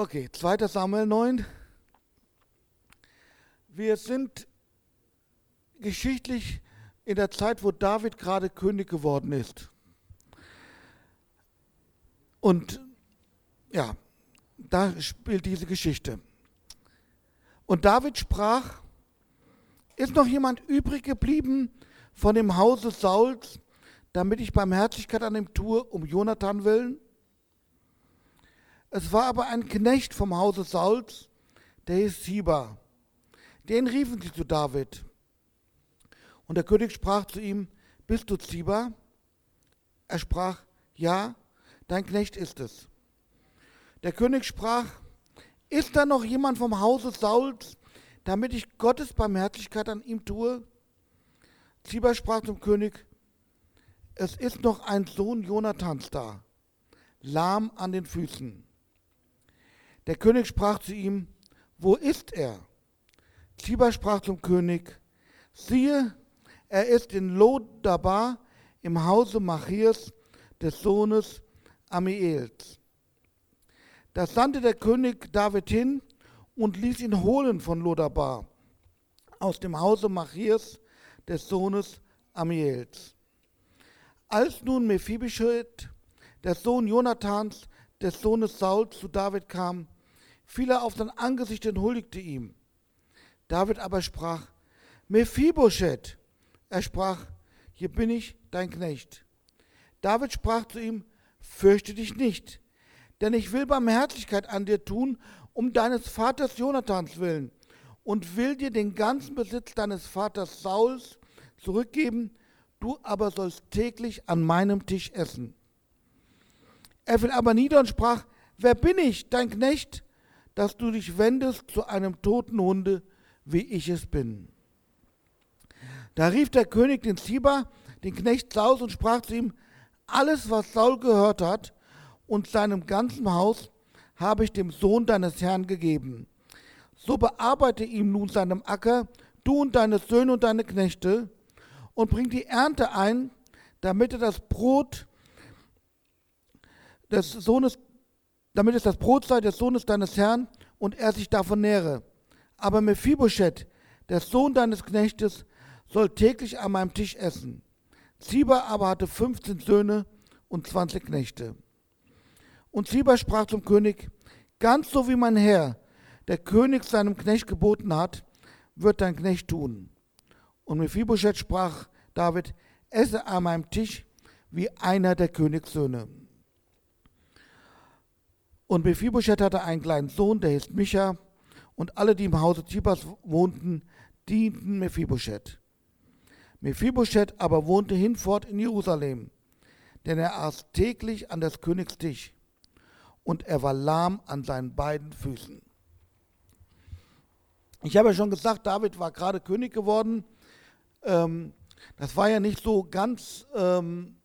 Okay, 2. Samuel 9. Wir sind geschichtlich in der Zeit, wo David gerade König geworden ist. Und ja, da spielt diese Geschichte. Und David sprach, ist noch jemand übrig geblieben von dem Hause Sauls, damit ich Barmherzigkeit an ihm tue, um Jonathan willen? Es war aber ein Knecht vom Hause Sauls, der hieß Siba. Den riefen sie zu David. Und der König sprach zu ihm, bist du Ziba? Er sprach, ja, dein Knecht ist es. Der König sprach, ist da noch jemand vom Hause Sauls, damit ich Gottes Barmherzigkeit an ihm tue? Ziba sprach zum König, es ist noch ein Sohn Jonathans da, lahm an den Füßen. Der König sprach zu ihm, wo ist er? Ziba sprach zum König, siehe, er ist in Lodabar im Hause Machirs des Sohnes Amiels. Da sandte der König David hin und ließ ihn holen von Lodabar aus dem Hause Machirs des Sohnes Amiels. Als nun Mephibosheth, der Sohn Jonathans, des Sohnes Saul, zu David kam, fiel er auf sein Angesicht und huldigte ihm. David aber sprach, Mephibosheth. Er sprach, hier bin ich, dein Knecht. David sprach zu ihm, fürchte dich nicht, denn ich will Barmherzigkeit an dir tun, um deines Vaters Jonathans willen, und will dir den ganzen Besitz deines Vaters Sauls zurückgeben, du aber sollst täglich an meinem Tisch essen. Er fiel aber nieder und sprach, wer bin ich, dein Knecht, dass du dich wendest zu einem toten Hunde, wie ich es bin. Da rief der König den Ziba, den Knecht Saus, und sprach zu ihm, alles, was Saul gehört hat und seinem ganzen Haus, habe ich dem Sohn deines Herrn gegeben. So bearbeite ihm nun seinem Acker, du und deine Söhne und deine Knechte, und bring die Ernte ein, damit er das Brot des Sohnes, damit es das Brot sei des Sohnes deines Herrn und er sich davon nähre. Aber Mephibosheth, der Sohn deines Knechtes, soll täglich an meinem Tisch essen. Ziba aber hatte 15 Söhne und 20 Knechte. Und Ziba sprach zum König, ganz so wie mein Herr, der König seinem Knecht geboten hat, wird dein Knecht tun. Und Mephibosheth sprach David, esse an meinem Tisch wie einer der Königssöhne. Und Mephibosheth hatte einen kleinen Sohn, der hieß Micha, und alle, die im Hause Tibas wohnten, dienten Mephibosheth. Mephibosheth aber wohnte hinfort in Jerusalem, denn er aß täglich an des Königs Tisch, und er war lahm an seinen beiden Füßen. Ich habe ja schon gesagt, David war gerade König geworden. Ähm, das war ja nicht so ganz ähm,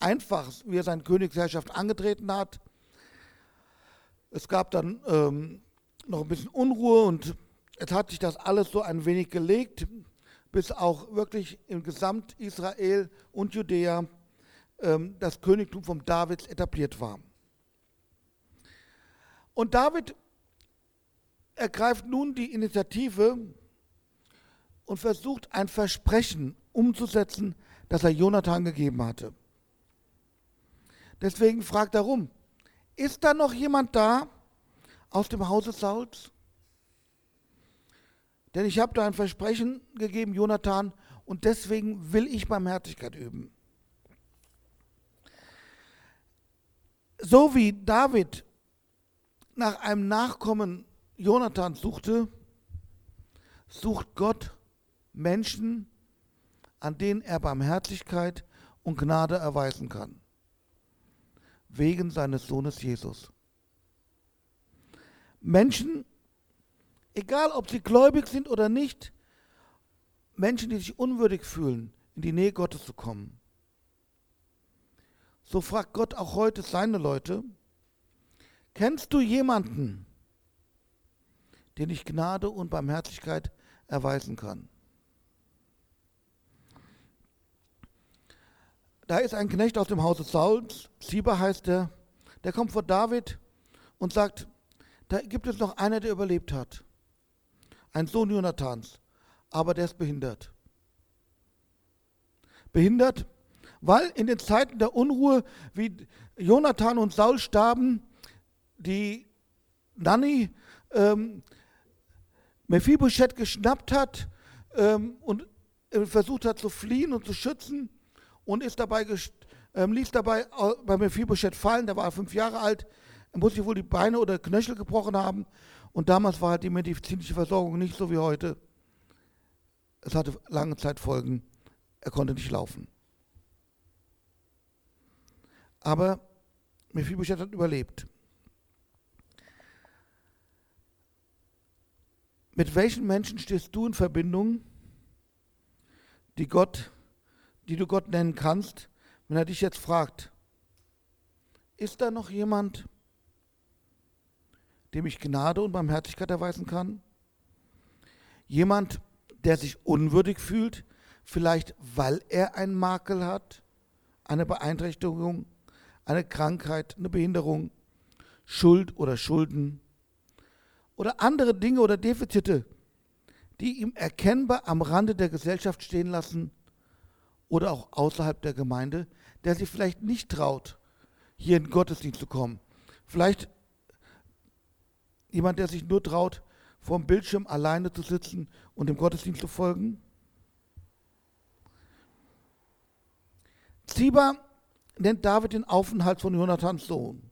einfach, wie er seine Königsherrschaft angetreten hat. Es gab dann ähm, noch ein bisschen Unruhe und es hat sich das alles so ein wenig gelegt, bis auch wirklich im Gesamt Israel und Judäa ähm, das Königtum von David etabliert war. Und David ergreift nun die Initiative und versucht ein Versprechen umzusetzen, das er Jonathan gegeben hatte. Deswegen fragt er rum, ist da noch jemand da aus dem Hause Sauls? Denn ich habe da ein Versprechen gegeben, Jonathan, und deswegen will ich Barmherzigkeit üben. So wie David nach einem Nachkommen Jonathan suchte, sucht Gott Menschen, an denen er Barmherzigkeit und Gnade erweisen kann wegen seines Sohnes Jesus. Menschen, egal ob sie gläubig sind oder nicht, Menschen, die sich unwürdig fühlen, in die Nähe Gottes zu kommen. So fragt Gott auch heute seine Leute, kennst du jemanden, den ich Gnade und Barmherzigkeit erweisen kann? Da ist ein Knecht aus dem Hause Sauls, Ziba heißt er, der kommt vor David und sagt, da gibt es noch einer, der überlebt hat. Ein Sohn Jonathans, aber der ist behindert. Behindert, weil in den Zeiten der Unruhe, wie Jonathan und Saul starben, die Nanny ähm, Mephibosheth geschnappt hat ähm, und äh, versucht hat zu fliehen und zu schützen und ist dabei ähm, ließ dabei bei Mephibosheth fallen, der war fünf Jahre alt, er muss sich wohl die Beine oder Knöchel gebrochen haben und damals war halt die medizinische Versorgung nicht so wie heute. Es hatte lange Zeit Folgen, er konnte nicht laufen. Aber Mephibosheth hat überlebt. Mit welchen Menschen stehst du in Verbindung, die Gott, die du Gott nennen kannst, wenn er dich jetzt fragt, ist da noch jemand, dem ich Gnade und Barmherzigkeit erweisen kann? Jemand, der sich unwürdig fühlt, vielleicht weil er einen Makel hat, eine Beeinträchtigung, eine Krankheit, eine Behinderung, Schuld oder Schulden oder andere Dinge oder Defizite, die ihm erkennbar am Rande der Gesellschaft stehen lassen oder auch außerhalb der Gemeinde, der sich vielleicht nicht traut, hier in den Gottesdienst zu kommen. Vielleicht jemand, der sich nur traut, vor dem Bildschirm alleine zu sitzen und dem Gottesdienst zu folgen. Ziba nennt David den Aufenthalt von Jonathans Sohn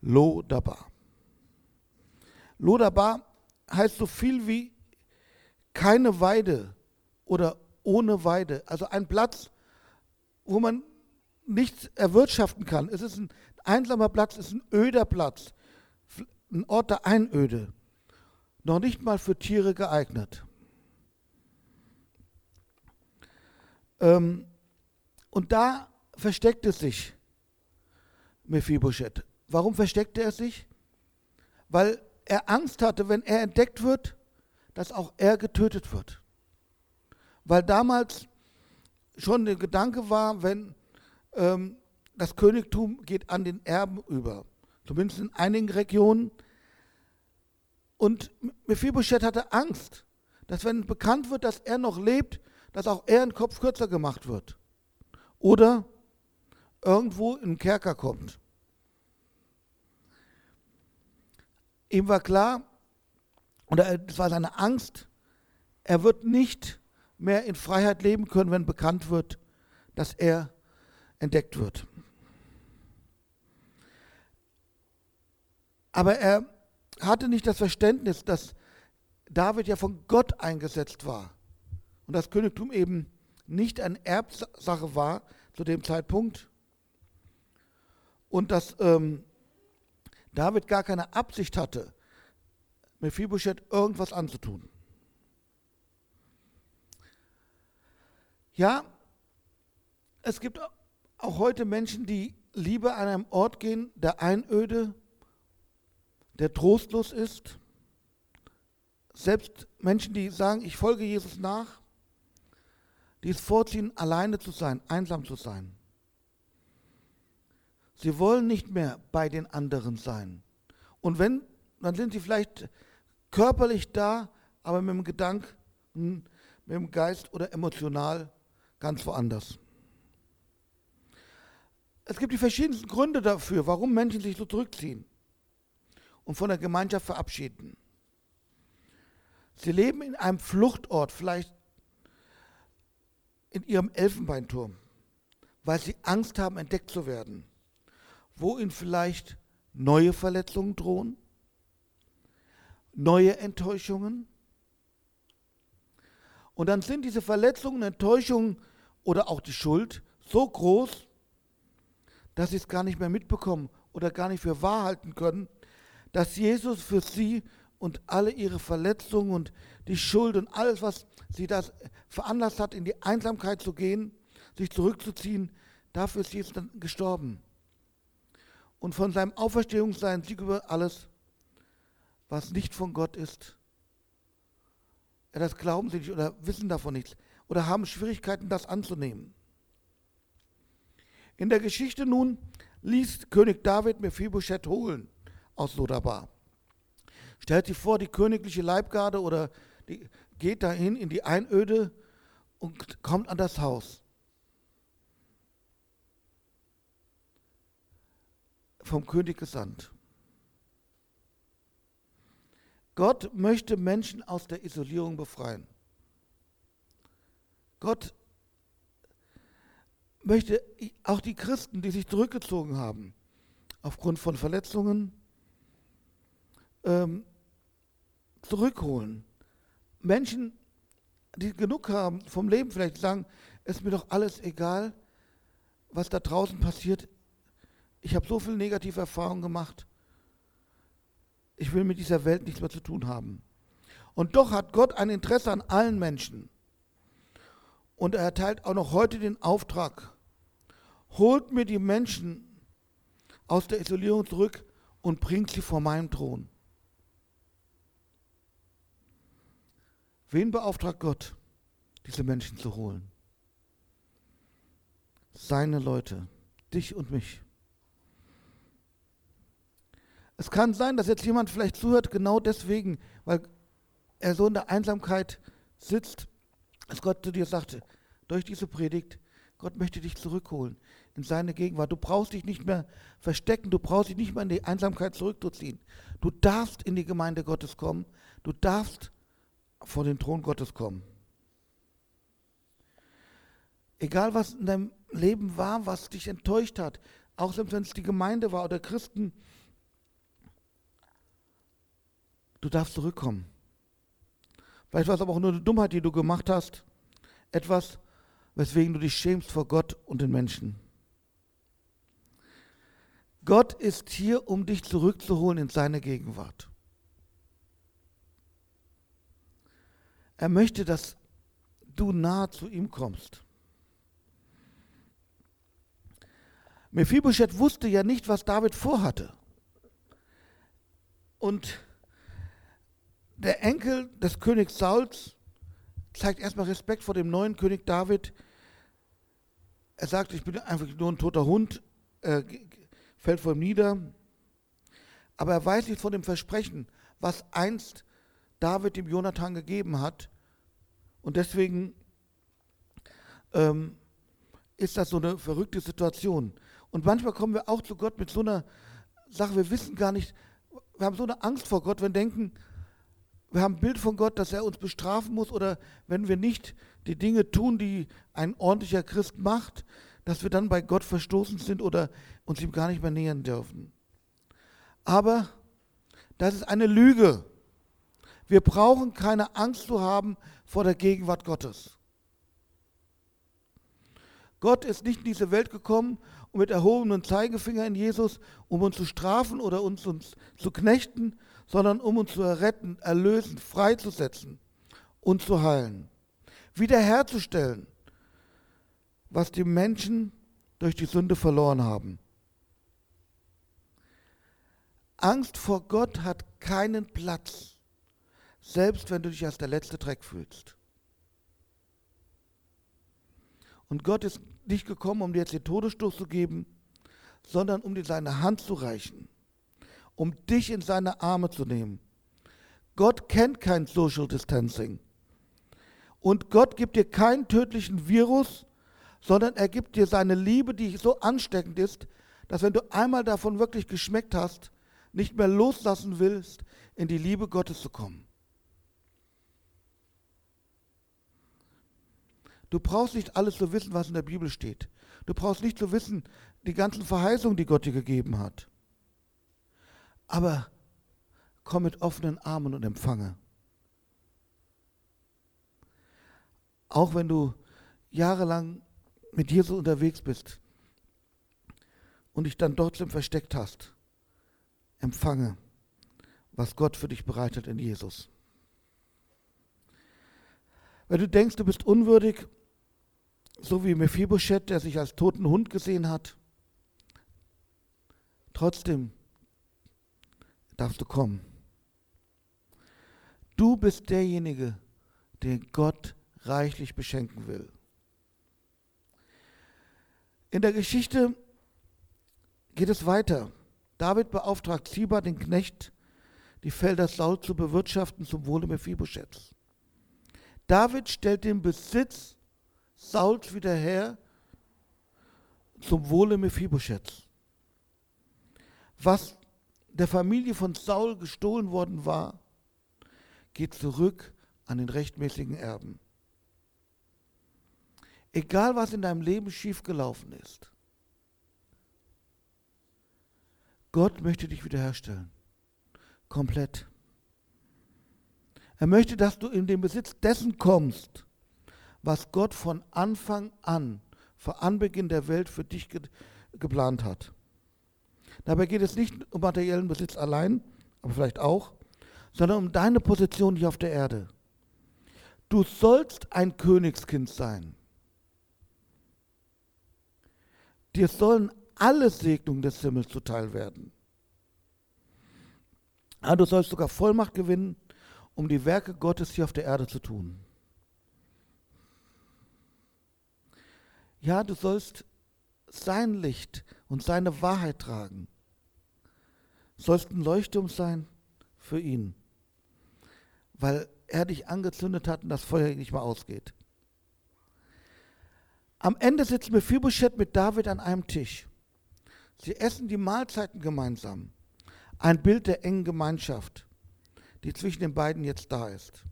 Lodabar. Lodabar heißt so viel wie keine Weide oder ohne Weide. Also ein Platz, wo man nichts erwirtschaften kann. Es ist ein einsamer Platz, es ist ein öder Platz, ein Ort der Einöde. Noch nicht mal für Tiere geeignet. Ähm, und da versteckt es sich Mephibosheth. Warum versteckte er sich? Weil er Angst hatte, wenn er entdeckt wird, dass auch er getötet wird. Weil damals schon der Gedanke war, wenn ähm, das Königtum geht an den Erben über, zumindest in einigen Regionen. Und Mephibosheth hatte Angst, dass wenn bekannt wird, dass er noch lebt, dass auch er einen Kopf kürzer gemacht wird. Oder irgendwo in den Kerker kommt. Ihm war klar, oder es war seine Angst, er wird nicht mehr in Freiheit leben können, wenn bekannt wird, dass er entdeckt wird. Aber er hatte nicht das Verständnis, dass David ja von Gott eingesetzt war und das Königtum eben nicht eine Erbsache war zu dem Zeitpunkt und dass ähm, David gar keine Absicht hatte, Mephibosheth irgendwas anzutun. Ja, es gibt auch heute Menschen, die lieber an einem Ort gehen, der Einöde, der trostlos ist. Selbst Menschen, die sagen, ich folge Jesus nach, die es vorziehen, alleine zu sein, einsam zu sein. Sie wollen nicht mehr bei den anderen sein. Und wenn, dann sind sie vielleicht körperlich da, aber mit dem Gedanken, mit dem Geist oder emotional ganz woanders. Es gibt die verschiedensten Gründe dafür, warum Menschen sich so zurückziehen und von der Gemeinschaft verabschieden. Sie leben in einem Fluchtort, vielleicht in ihrem Elfenbeinturm, weil sie Angst haben, entdeckt zu werden wo ihnen vielleicht neue Verletzungen drohen, neue Enttäuschungen. Und dann sind diese Verletzungen, Enttäuschungen oder auch die Schuld so groß, dass sie es gar nicht mehr mitbekommen oder gar nicht für wahr halten können, dass Jesus für sie und alle ihre Verletzungen und die Schuld und alles, was sie das veranlasst hat, in die Einsamkeit zu gehen, sich zurückzuziehen, dafür ist Jesus dann gestorben und von seinem Auferstehungssein Sieg über alles, was nicht von Gott ist. Ja, das glauben sie nicht oder wissen davon nichts oder haben Schwierigkeiten, das anzunehmen. In der Geschichte nun ließ König David Mephibosheth holen aus Lodabar. Stellt sich vor, die königliche Leibgarde oder die geht dahin in die Einöde und kommt an das Haus. Vom König gesandt. Gott möchte Menschen aus der Isolierung befreien. Gott möchte auch die Christen, die sich zurückgezogen haben, aufgrund von Verletzungen, ähm, zurückholen. Menschen, die genug haben vom Leben, vielleicht sagen, es ist mir doch alles egal, was da draußen passiert. Ich habe so viele negative Erfahrungen gemacht. Ich will mit dieser Welt nichts mehr zu tun haben. Und doch hat Gott ein Interesse an allen Menschen. Und er erteilt auch noch heute den Auftrag, holt mir die Menschen aus der Isolierung zurück und bringt sie vor meinem Thron. Wen beauftragt Gott, diese Menschen zu holen? Seine Leute, dich und mich. Es kann sein, dass jetzt jemand vielleicht zuhört, genau deswegen, weil er so in der Einsamkeit sitzt, dass Gott zu dir sagte, durch diese Predigt, Gott möchte dich zurückholen in seine Gegenwart. Du brauchst dich nicht mehr verstecken, du brauchst dich nicht mehr in die Einsamkeit zurückzuziehen. Du darfst in die Gemeinde Gottes kommen, du darfst vor den Thron Gottes kommen. Egal was in deinem Leben war, was dich enttäuscht hat, auch selbst wenn es die Gemeinde war oder Christen, du darfst zurückkommen. Vielleicht war es aber auch nur eine Dummheit, die du gemacht hast. Etwas, weswegen du dich schämst vor Gott und den Menschen. Gott ist hier, um dich zurückzuholen in seine Gegenwart. Er möchte, dass du nahe zu ihm kommst. Mephibosheth wusste ja nicht, was David vorhatte. Und der Enkel des Königs Sauls zeigt erstmal Respekt vor dem neuen König David. Er sagt, ich bin einfach nur ein toter Hund, äh, fällt vor ihm nieder. Aber er weiß nicht von dem Versprechen, was einst David dem Jonathan gegeben hat. Und deswegen ähm, ist das so eine verrückte Situation. Und manchmal kommen wir auch zu Gott mit so einer Sache, wir wissen gar nicht, wir haben so eine Angst vor Gott, wenn wir denken, wir haben ein Bild von Gott, dass er uns bestrafen muss oder wenn wir nicht die Dinge tun, die ein ordentlicher Christ macht, dass wir dann bei Gott verstoßen sind oder uns ihm gar nicht mehr nähern dürfen. Aber das ist eine Lüge. Wir brauchen keine Angst zu haben vor der Gegenwart Gottes. Gott ist nicht in diese Welt gekommen, um mit erhobenem Zeigefinger in Jesus, um uns zu strafen oder uns, uns zu knechten, sondern um uns zu erretten, erlösen, freizusetzen und zu heilen. Wiederherzustellen, was die Menschen durch die Sünde verloren haben. Angst vor Gott hat keinen Platz, selbst wenn du dich als der letzte Dreck fühlst. Und Gott ist nicht gekommen, um dir jetzt den Todesstoß zu geben, sondern um dir seine Hand zu reichen um dich in seine Arme zu nehmen. Gott kennt kein Social Distancing. Und Gott gibt dir keinen tödlichen Virus, sondern er gibt dir seine Liebe, die so ansteckend ist, dass wenn du einmal davon wirklich geschmeckt hast, nicht mehr loslassen willst, in die Liebe Gottes zu kommen. Du brauchst nicht alles zu wissen, was in der Bibel steht. Du brauchst nicht zu wissen, die ganzen Verheißungen, die Gott dir gegeben hat aber komm mit offenen Armen und empfange. Auch wenn du jahrelang mit Jesus unterwegs bist und dich dann trotzdem versteckt hast, empfange, was Gott für dich bereitet in Jesus. Wenn du denkst, du bist unwürdig, so wie Mephibosheth, der sich als toten Hund gesehen hat, trotzdem darfst du kommen. Du bist derjenige, den Gott reichlich beschenken will. In der Geschichte geht es weiter. David beauftragt Ziba, den Knecht, die Felder Saul zu bewirtschaften zum Wohle Mephibosheths. David stellt den Besitz Sauls wieder her zum Wohle Mephibosheths. Was der Familie von Saul gestohlen worden war, geht zurück an den rechtmäßigen Erben. Egal was in deinem Leben schiefgelaufen ist, Gott möchte dich wiederherstellen. Komplett. Er möchte, dass du in den Besitz dessen kommst, was Gott von Anfang an, vor Anbeginn der Welt für dich ge geplant hat. Dabei geht es nicht um materiellen Besitz allein, aber vielleicht auch, sondern um deine Position hier auf der Erde. Du sollst ein Königskind sein. Dir sollen alle Segnungen des Himmels zuteil werden. Ja, du sollst sogar Vollmacht gewinnen, um die Werke Gottes hier auf der Erde zu tun. Ja, du sollst sein Licht und seine Wahrheit tragen. Sollst ein Leuchtturm sein für ihn, weil er dich angezündet hat und das Feuer nicht mehr ausgeht. Am Ende sitzt Mephibosheth mit David an einem Tisch. Sie essen die Mahlzeiten gemeinsam. Ein Bild der engen Gemeinschaft, die zwischen den beiden jetzt da ist.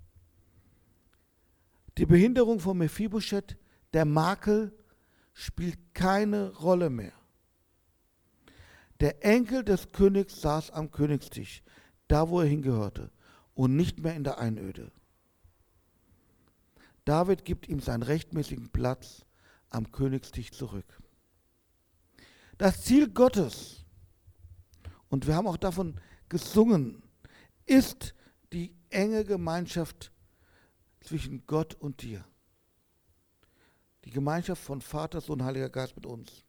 Die Behinderung von Mephibosheth, der Makel, spielt keine Rolle mehr. Der Enkel des Königs saß am Königstisch, da wo er hingehörte, und nicht mehr in der Einöde. David gibt ihm seinen rechtmäßigen Platz am Königstisch zurück. Das Ziel Gottes, und wir haben auch davon gesungen, ist die enge Gemeinschaft zwischen Gott und dir. Die Gemeinschaft von Vater, Sohn, Heiliger Geist mit uns.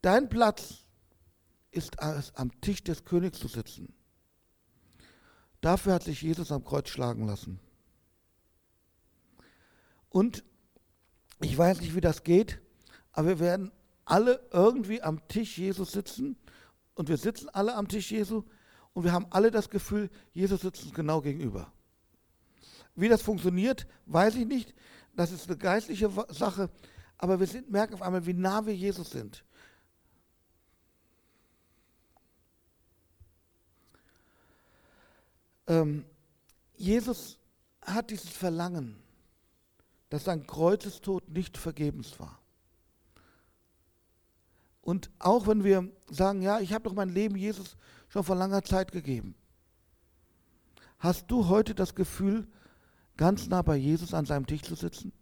Dein Platz ist es, am Tisch des Königs zu sitzen. Dafür hat sich Jesus am Kreuz schlagen lassen. Und ich weiß nicht, wie das geht, aber wir werden alle irgendwie am Tisch Jesus sitzen und wir sitzen alle am Tisch Jesu und wir haben alle das Gefühl, Jesus sitzt uns genau gegenüber. Wie das funktioniert, weiß ich nicht. Das ist eine geistliche Sache, aber wir sind, merken auf einmal, wie nah wir Jesus sind. Ähm, Jesus hat dieses Verlangen, dass sein Kreuzestod nicht vergebens war. Und auch wenn wir sagen, ja, ich habe doch mein Leben Jesus schon vor langer Zeit gegeben. Hast du heute das Gefühl, ganz nah bei Jesus an seinem Tisch zu sitzen?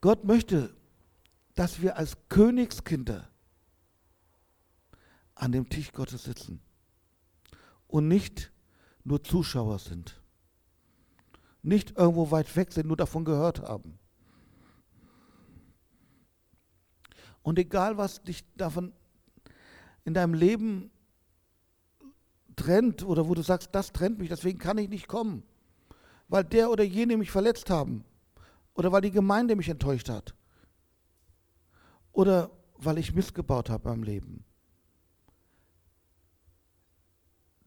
Gott möchte, dass wir als Königskinder an dem Tisch Gottes sitzen und nicht nur Zuschauer sind nicht irgendwo weit weg sind, nur davon gehört haben. Und egal, was dich davon in deinem Leben trennt oder wo du sagst, das trennt mich, deswegen kann ich nicht kommen, weil der oder jene mich verletzt haben oder weil die Gemeinde mich enttäuscht hat oder weil ich missgebaut habe beim Leben.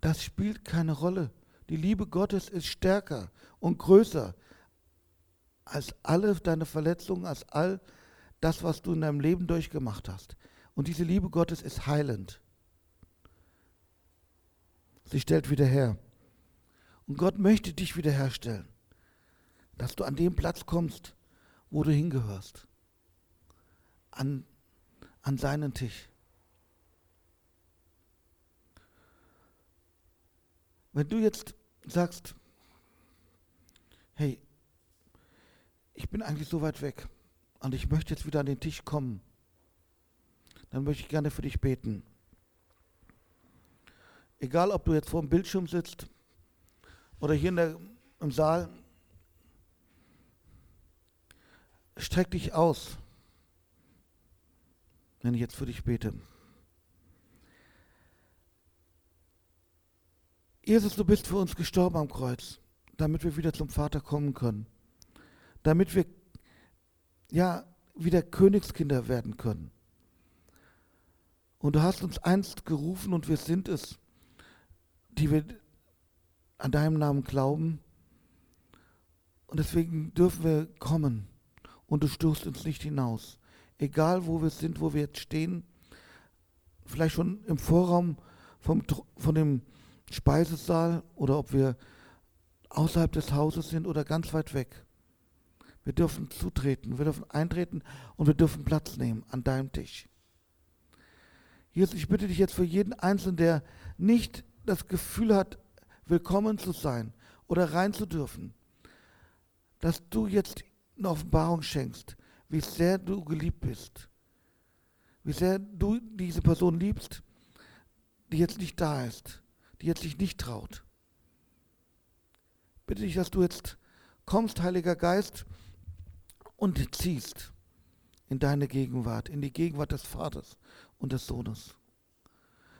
Das spielt keine Rolle. Die Liebe Gottes ist stärker und größer als alle deine Verletzungen, als all das, was du in deinem Leben durchgemacht hast. Und diese Liebe Gottes ist heilend. Sie stellt wieder her. Und Gott möchte dich wiederherstellen, dass du an den Platz kommst, wo du hingehörst. An, an seinen Tisch. Wenn du jetzt sagst, hey, ich bin eigentlich so weit weg und ich möchte jetzt wieder an den Tisch kommen, dann möchte ich gerne für dich beten. Egal, ob du jetzt vor dem Bildschirm sitzt oder hier der, im Saal, streck dich aus, wenn ich jetzt für dich bete. Jesus, du bist für uns gestorben am Kreuz, damit wir wieder zum Vater kommen können. Damit wir ja wieder Königskinder werden können. Und du hast uns einst gerufen und wir sind es, die wir an deinem Namen glauben. Und deswegen dürfen wir kommen und du stößt uns nicht hinaus. Egal wo wir sind, wo wir jetzt stehen, vielleicht schon im Vorraum vom, von dem Speisesaal oder ob wir außerhalb des Hauses sind oder ganz weit weg. Wir dürfen zutreten, wir dürfen eintreten und wir dürfen Platz nehmen an deinem Tisch. Jesus, ich bitte dich jetzt für jeden Einzelnen, der nicht das Gefühl hat, willkommen zu sein oder rein zu dürfen, dass du jetzt eine Offenbarung schenkst, wie sehr du geliebt bist, wie sehr du diese Person liebst, die jetzt nicht da ist, die jetzt sich nicht traut. Bitte dich, dass du jetzt kommst, Heiliger Geist, und ziehst in deine Gegenwart, in die Gegenwart des Vaters und des Sohnes.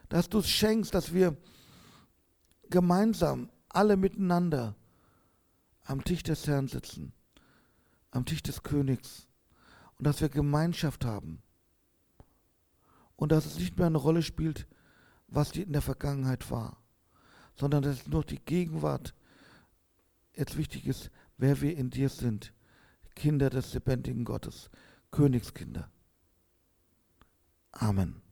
Dass du es schenkst, dass wir gemeinsam alle miteinander am Tisch des Herrn sitzen, am Tisch des Königs und dass wir Gemeinschaft haben und dass es nicht mehr eine Rolle spielt, was in der Vergangenheit war, sondern dass nur die Gegenwart jetzt wichtig ist, wer wir in dir sind, Kinder des lebendigen Gottes, Königskinder. Amen.